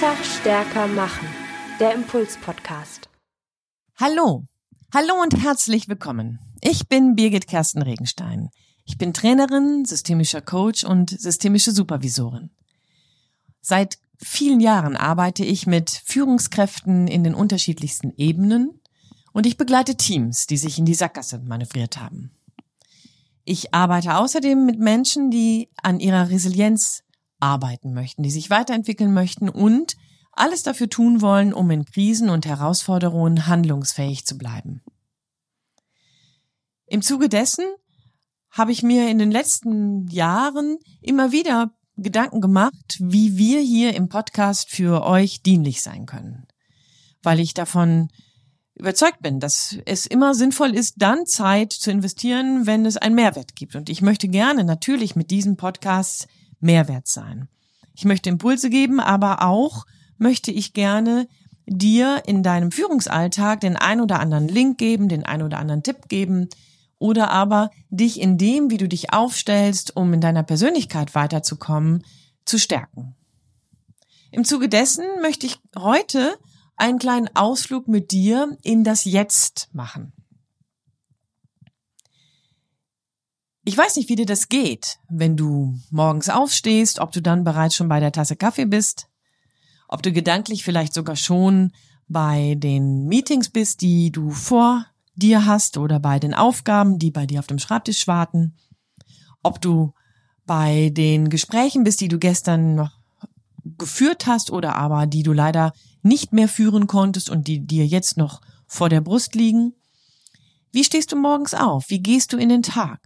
Schneller, stärker machen. Der Impuls-Podcast. Hallo. Hallo und herzlich willkommen. Ich bin Birgit Kersten Regenstein. Ich bin Trainerin, systemischer Coach und systemische Supervisorin. Seit vielen Jahren arbeite ich mit Führungskräften in den unterschiedlichsten Ebenen und ich begleite Teams, die sich in die Sackgasse manövriert haben. Ich arbeite außerdem mit Menschen, die an ihrer Resilienz arbeiten möchten, die sich weiterentwickeln möchten und alles dafür tun wollen, um in Krisen und Herausforderungen handlungsfähig zu bleiben. Im Zuge dessen habe ich mir in den letzten Jahren immer wieder Gedanken gemacht, wie wir hier im Podcast für euch dienlich sein können. Weil ich davon überzeugt bin, dass es immer sinnvoll ist, dann Zeit zu investieren, wenn es einen Mehrwert gibt. Und ich möchte gerne natürlich mit diesem Podcast Mehrwert sein. Ich möchte Impulse geben, aber auch möchte ich gerne dir in deinem Führungsalltag den ein oder anderen Link geben, den ein oder anderen Tipp geben oder aber dich in dem, wie du dich aufstellst, um in deiner Persönlichkeit weiterzukommen, zu stärken. Im Zuge dessen möchte ich heute einen kleinen Ausflug mit dir in das Jetzt machen. Ich weiß nicht, wie dir das geht, wenn du morgens aufstehst, ob du dann bereits schon bei der Tasse Kaffee bist, ob du gedanklich vielleicht sogar schon bei den Meetings bist, die du vor dir hast oder bei den Aufgaben, die bei dir auf dem Schreibtisch warten, ob du bei den Gesprächen bist, die du gestern noch geführt hast oder aber die du leider nicht mehr führen konntest und die dir jetzt noch vor der Brust liegen. Wie stehst du morgens auf? Wie gehst du in den Tag?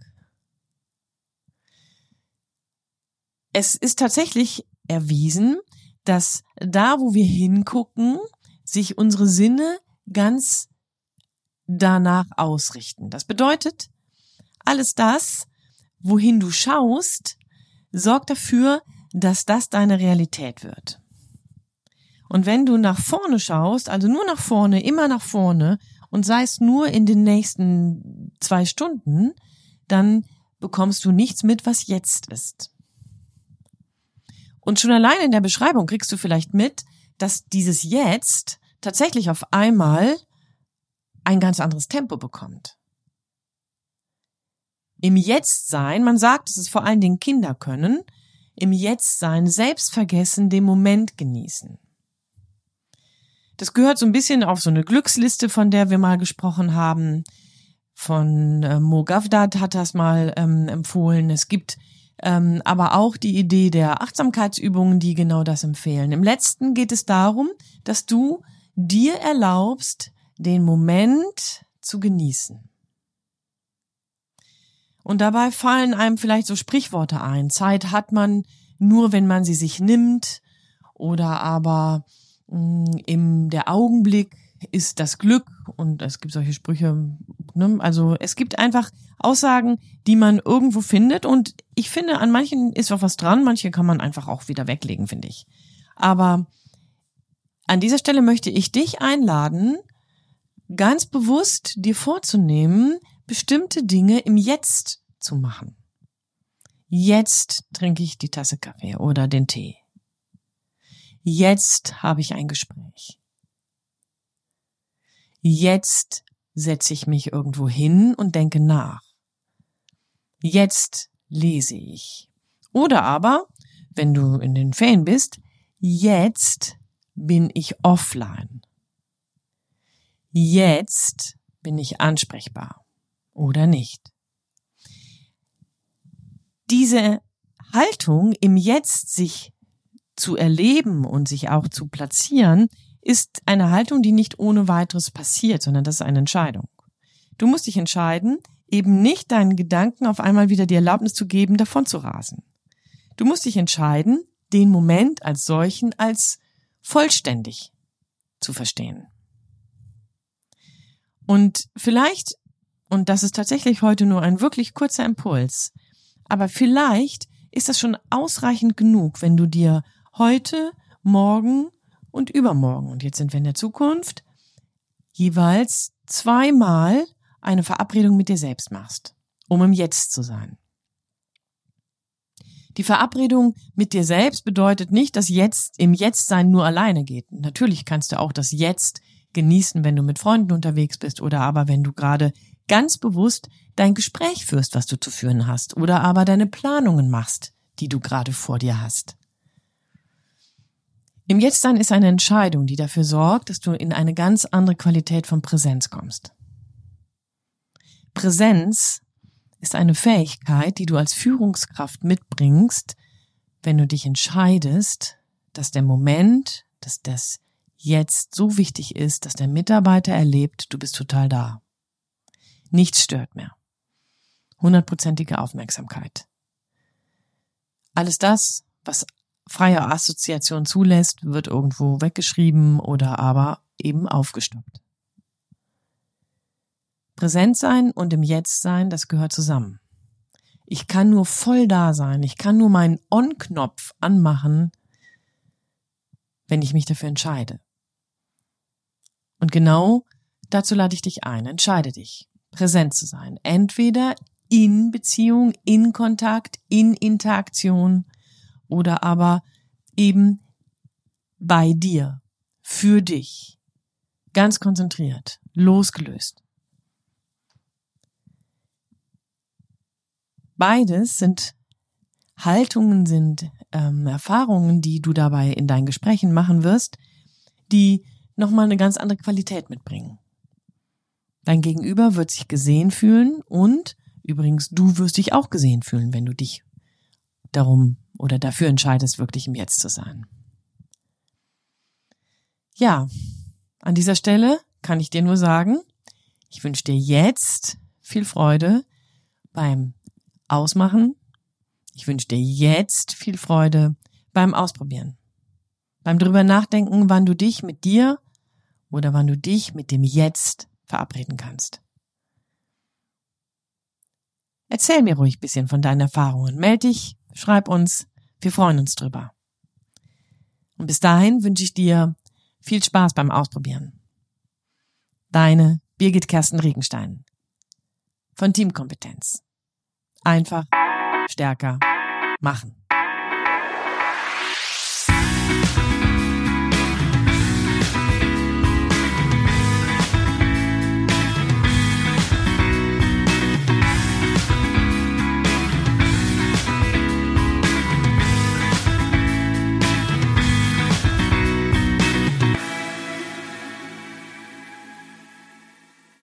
Es ist tatsächlich erwiesen, dass da, wo wir hingucken, sich unsere Sinne ganz danach ausrichten. Das bedeutet, alles das, wohin du schaust, sorgt dafür, dass das deine Realität wird. Und wenn du nach vorne schaust, also nur nach vorne, immer nach vorne und sei es nur in den nächsten zwei Stunden, dann bekommst du nichts mit, was jetzt ist. Und schon allein in der Beschreibung kriegst du vielleicht mit, dass dieses Jetzt tatsächlich auf einmal ein ganz anderes Tempo bekommt. Im Jetzt-Sein, man sagt, dass es vor allen Dingen Kinder können, im Jetzt-Sein selbst vergessen, den Moment genießen. Das gehört so ein bisschen auf so eine Glücksliste, von der wir mal gesprochen haben. Von äh, Mo Gavdad hat das mal ähm, empfohlen. Es gibt ähm, aber auch die Idee der Achtsamkeitsübungen, die genau das empfehlen. Im letzten geht es darum, dass du dir erlaubst, den Moment zu genießen. Und dabei fallen einem vielleicht so Sprichworte ein. Zeit hat man nur, wenn man sie sich nimmt. Oder aber mh, mm, im der Augenblick ist das Glück. Und es gibt solche Sprüche. Ne? Also es gibt einfach Aussagen, die man irgendwo findet. Und ich finde, an manchen ist auch was dran. Manche kann man einfach auch wieder weglegen, finde ich. Aber an dieser Stelle möchte ich dich einladen, ganz bewusst dir vorzunehmen, bestimmte Dinge im Jetzt zu machen. Jetzt trinke ich die Tasse Kaffee oder den Tee. Jetzt habe ich ein Gespräch. Jetzt setze ich mich irgendwo hin und denke nach. Jetzt lese ich. Oder aber, wenn du in den Ferien bist, jetzt bin ich offline. Jetzt bin ich ansprechbar oder nicht. Diese Haltung im Jetzt sich zu erleben und sich auch zu platzieren, ist eine Haltung, die nicht ohne weiteres passiert, sondern das ist eine Entscheidung. Du musst dich entscheiden, eben nicht deinen Gedanken auf einmal wieder die Erlaubnis zu geben, davon zu rasen. Du musst dich entscheiden, den Moment als solchen als vollständig zu verstehen. Und vielleicht, und das ist tatsächlich heute nur ein wirklich kurzer Impuls, aber vielleicht ist das schon ausreichend genug, wenn du dir heute, morgen und übermorgen, und jetzt sind wir in der Zukunft, jeweils zweimal eine Verabredung mit dir selbst machst, um im Jetzt zu sein. Die Verabredung mit dir selbst bedeutet nicht, dass jetzt im Jetztsein nur alleine geht. Natürlich kannst du auch das Jetzt genießen, wenn du mit Freunden unterwegs bist oder aber wenn du gerade ganz bewusst dein Gespräch führst, was du zu führen hast oder aber deine Planungen machst, die du gerade vor dir hast. Im Jetztsein ist eine Entscheidung, die dafür sorgt, dass du in eine ganz andere Qualität von Präsenz kommst. Präsenz ist eine Fähigkeit, die du als Führungskraft mitbringst, wenn du dich entscheidest, dass der Moment, dass das jetzt so wichtig ist, dass der Mitarbeiter erlebt, du bist total da. Nichts stört mehr. Hundertprozentige Aufmerksamkeit. Alles das, was freie Assoziation zulässt, wird irgendwo weggeschrieben oder aber eben aufgestoppt. Präsent sein und im Jetzt sein, das gehört zusammen. Ich kann nur voll da sein, ich kann nur meinen On-Knopf anmachen, wenn ich mich dafür entscheide. Und genau dazu lade ich dich ein. Entscheide dich, präsent zu sein. Entweder in Beziehung, in Kontakt, in Interaktion oder aber eben bei dir, für dich, ganz konzentriert, losgelöst. Beides sind Haltungen, sind ähm, Erfahrungen, die du dabei in deinen Gesprächen machen wirst, die nochmal eine ganz andere Qualität mitbringen. Dein Gegenüber wird sich gesehen fühlen und übrigens du wirst dich auch gesehen fühlen, wenn du dich darum oder dafür entscheidest, wirklich im Jetzt zu sein. Ja, an dieser Stelle kann ich dir nur sagen, ich wünsche dir jetzt viel Freude beim Ausmachen. Ich wünsche dir jetzt viel Freude beim Ausprobieren. Beim drüber nachdenken, wann du dich mit dir oder wann du dich mit dem Jetzt verabreden kannst. Erzähl mir ruhig bisschen von deinen Erfahrungen. Meld dich, schreib uns. Wir freuen uns drüber. Und bis dahin wünsche ich dir viel Spaß beim Ausprobieren. Deine Birgit Kersten Regenstein von Teamkompetenz. Einfach stärker machen.